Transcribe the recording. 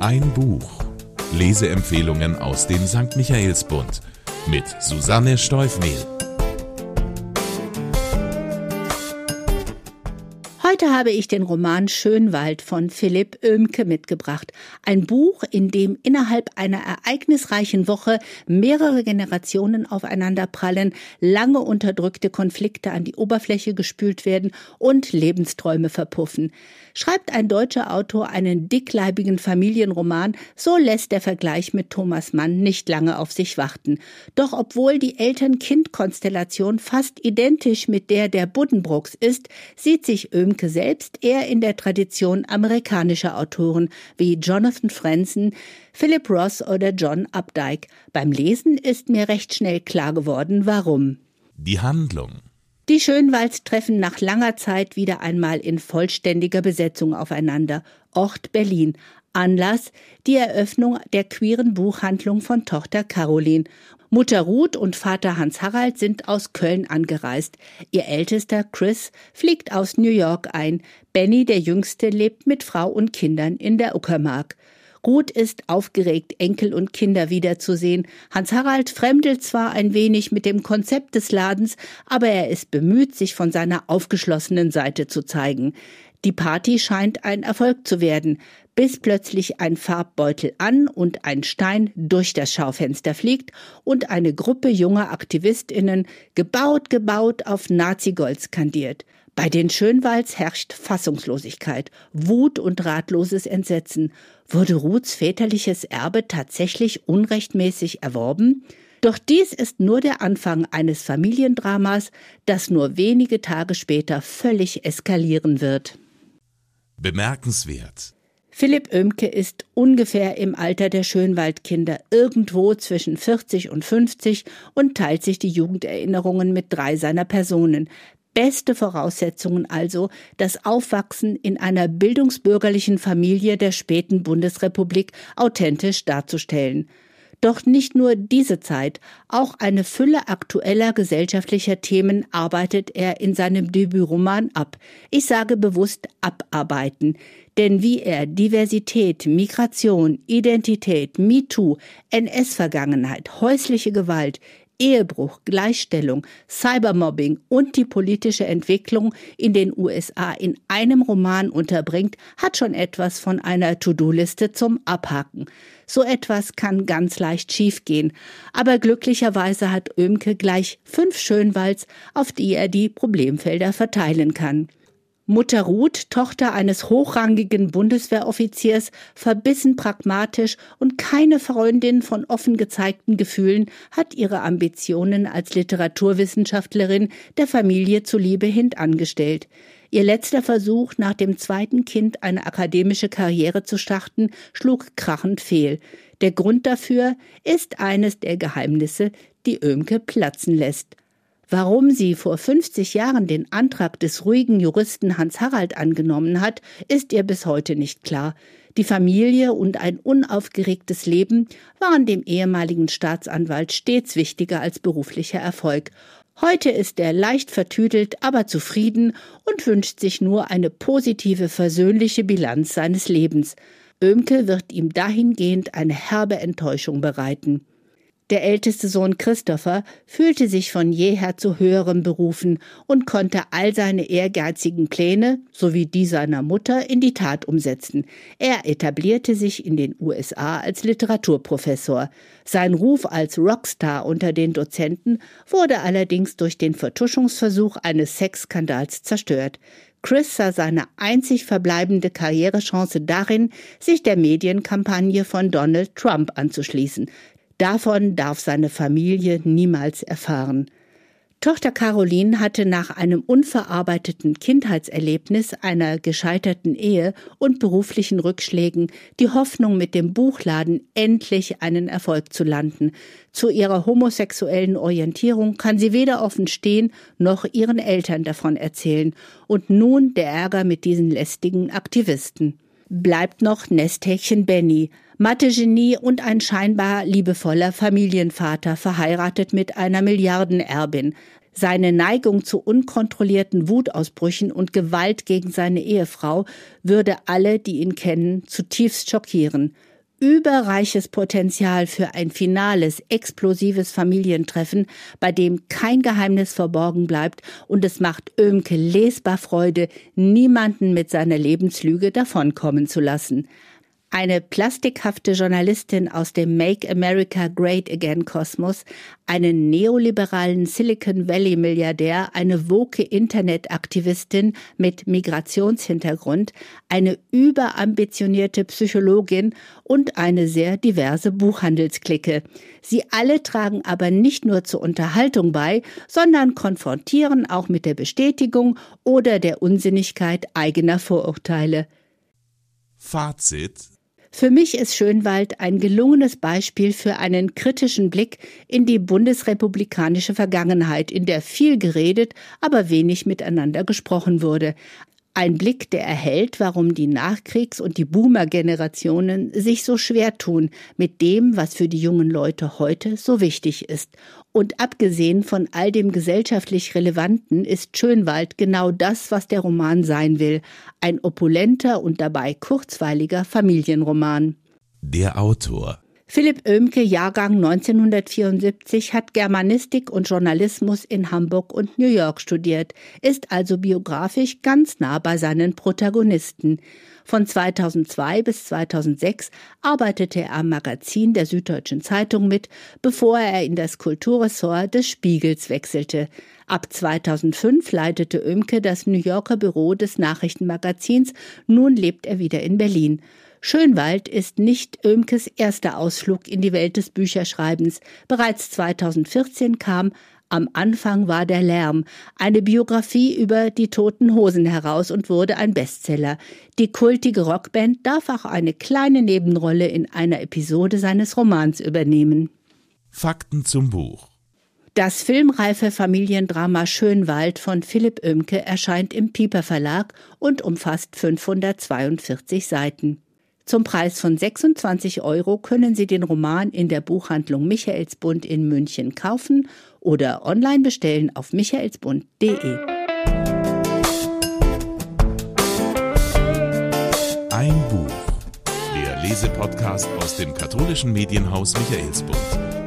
Ein Buch. Leseempfehlungen aus dem St. Michaelsbund mit Susanne Steufmehl. Heute habe ich den Roman Schönwald von Philipp Oehmke mitgebracht. Ein Buch, in dem innerhalb einer ereignisreichen Woche mehrere Generationen aufeinanderprallen, lange unterdrückte Konflikte an die Oberfläche gespült werden und Lebensträume verpuffen. Schreibt ein deutscher Autor einen dickleibigen Familienroman, so lässt der Vergleich mit Thomas Mann nicht lange auf sich warten. Doch obwohl die Eltern-Kind-Konstellation fast identisch mit der der Buddenbrooks ist, sieht sich Selbst eher in der Tradition amerikanischer Autoren wie Jonathan Franzen, Philip Ross oder John Updike. Beim Lesen ist mir recht schnell klar geworden, warum. Die Handlung. Die Schönwalds treffen nach langer Zeit wieder einmal in vollständiger Besetzung aufeinander. Ort Berlin. Anlass die Eröffnung der queeren Buchhandlung von Tochter Caroline. Mutter Ruth und Vater Hans Harald sind aus Köln angereist. Ihr ältester Chris fliegt aus New York ein. Benny, der jüngste, lebt mit Frau und Kindern in der Uckermark. Ruth ist aufgeregt, Enkel und Kinder wiederzusehen. Hans Harald fremdelt zwar ein wenig mit dem Konzept des Ladens, aber er ist bemüht, sich von seiner aufgeschlossenen Seite zu zeigen. Die Party scheint ein Erfolg zu werden bis plötzlich ein Farbbeutel an und ein Stein durch das Schaufenster fliegt und eine Gruppe junger Aktivistinnen gebaut, gebaut auf Nazi-Gold skandiert. Bei den Schönwalds herrscht Fassungslosigkeit, Wut und ratloses Entsetzen. Wurde Ruths väterliches Erbe tatsächlich unrechtmäßig erworben? Doch dies ist nur der Anfang eines Familiendramas, das nur wenige Tage später völlig eskalieren wird. Bemerkenswert. Philipp Oemke ist ungefähr im Alter der Schönwaldkinder, irgendwo zwischen 40 und 50 und teilt sich die Jugenderinnerungen mit drei seiner Personen. Beste Voraussetzungen also, das Aufwachsen in einer bildungsbürgerlichen Familie der späten Bundesrepublik authentisch darzustellen. Doch nicht nur diese Zeit, auch eine Fülle aktueller gesellschaftlicher Themen arbeitet er in seinem Debütroman ab. Ich sage bewusst abarbeiten, denn wie er Diversität, Migration, Identität, MeToo, NS-Vergangenheit, häusliche Gewalt, Ehebruch, Gleichstellung, Cybermobbing und die politische Entwicklung in den USA in einem Roman unterbringt, hat schon etwas von einer To-Do-Liste zum Abhaken. So etwas kann ganz leicht schiefgehen, aber glücklicherweise hat Oemke gleich fünf Schönwalds, auf die er die Problemfelder verteilen kann. Mutter Ruth, Tochter eines hochrangigen Bundeswehroffiziers, verbissen pragmatisch und keine Freundin von offen gezeigten Gefühlen, hat ihre Ambitionen als Literaturwissenschaftlerin der Familie zuliebe hintangestellt. Ihr letzter Versuch, nach dem zweiten Kind eine akademische Karriere zu starten, schlug krachend fehl. Der Grund dafür ist eines der Geheimnisse, die Ömke platzen lässt. Warum sie vor 50 Jahren den Antrag des ruhigen Juristen Hans Harald angenommen hat, ist ihr bis heute nicht klar. Die Familie und ein unaufgeregtes Leben waren dem ehemaligen Staatsanwalt stets wichtiger als beruflicher Erfolg. Heute ist er leicht vertüdelt, aber zufrieden und wünscht sich nur eine positive, versöhnliche Bilanz seines Lebens. Oemke wird ihm dahingehend eine herbe Enttäuschung bereiten. Der älteste Sohn Christopher fühlte sich von jeher zu höherem berufen und konnte all seine ehrgeizigen Pläne sowie die seiner Mutter in die Tat umsetzen. Er etablierte sich in den USA als Literaturprofessor. Sein Ruf als Rockstar unter den Dozenten wurde allerdings durch den Vertuschungsversuch eines Sexskandals zerstört. Chris sah seine einzig verbleibende Karrierechance darin, sich der Medienkampagne von Donald Trump anzuschließen. Davon darf seine Familie niemals erfahren. Tochter Caroline hatte nach einem unverarbeiteten Kindheitserlebnis, einer gescheiterten Ehe und beruflichen Rückschlägen die Hoffnung, mit dem Buchladen endlich einen Erfolg zu landen. Zu ihrer homosexuellen Orientierung kann sie weder offen stehen noch ihren Eltern davon erzählen. Und nun der Ärger mit diesen lästigen Aktivisten. Bleibt noch Nesthäkchen Benny, Mathe-Genie und ein scheinbar liebevoller Familienvater, verheiratet mit einer Milliardenerbin. Seine Neigung zu unkontrollierten Wutausbrüchen und Gewalt gegen seine Ehefrau würde alle, die ihn kennen, zutiefst schockieren. überreiches Potenzial für ein finales, explosives Familientreffen, bei dem kein Geheimnis verborgen bleibt und es macht Ömke lesbar Freude, niemanden mit seiner Lebenslüge davonkommen zu lassen. Eine plastikhafte Journalistin aus dem Make America Great Again Kosmos, einen neoliberalen Silicon Valley Milliardär, eine woke Internetaktivistin mit Migrationshintergrund, eine überambitionierte Psychologin und eine sehr diverse Buchhandelsklicke. Sie alle tragen aber nicht nur zur Unterhaltung bei, sondern konfrontieren auch mit der Bestätigung oder der Unsinnigkeit eigener Vorurteile. Fazit für mich ist Schönwald ein gelungenes Beispiel für einen kritischen Blick in die bundesrepublikanische Vergangenheit, in der viel geredet, aber wenig miteinander gesprochen wurde. Ein Blick, der erhält, warum die Nachkriegs- und die Boomer-Generationen sich so schwer tun mit dem, was für die jungen Leute heute so wichtig ist. Und abgesehen von all dem gesellschaftlich Relevanten ist Schönwald genau das, was der Roman sein will. Ein opulenter und dabei kurzweiliger Familienroman. Der Autor Philipp Oehmke, Jahrgang 1974, hat Germanistik und Journalismus in Hamburg und New York studiert, ist also biografisch ganz nah bei seinen Protagonisten. Von 2002 bis 2006 arbeitete er am Magazin der Süddeutschen Zeitung mit, bevor er in das Kulturressort des Spiegels wechselte. Ab 2005 leitete Oehmke das New Yorker Büro des Nachrichtenmagazins, nun lebt er wieder in Berlin. Schönwald ist nicht Oehmkes erster Ausflug in die Welt des Bücherschreibens. Bereits 2014 kam Am Anfang war der Lärm, eine Biografie über die Toten Hosen heraus und wurde ein Bestseller. Die kultige Rockband darf auch eine kleine Nebenrolle in einer Episode seines Romans übernehmen. Fakten zum Buch das filmreife Familiendrama Schönwald von Philipp Oemke erscheint im Pieper Verlag und umfasst 542 Seiten. Zum Preis von 26 Euro können Sie den Roman in der Buchhandlung Michaelsbund in München kaufen oder online bestellen auf michaelsbund.de. Ein Buch. Der Lesepodcast aus dem katholischen Medienhaus Michaelsbund.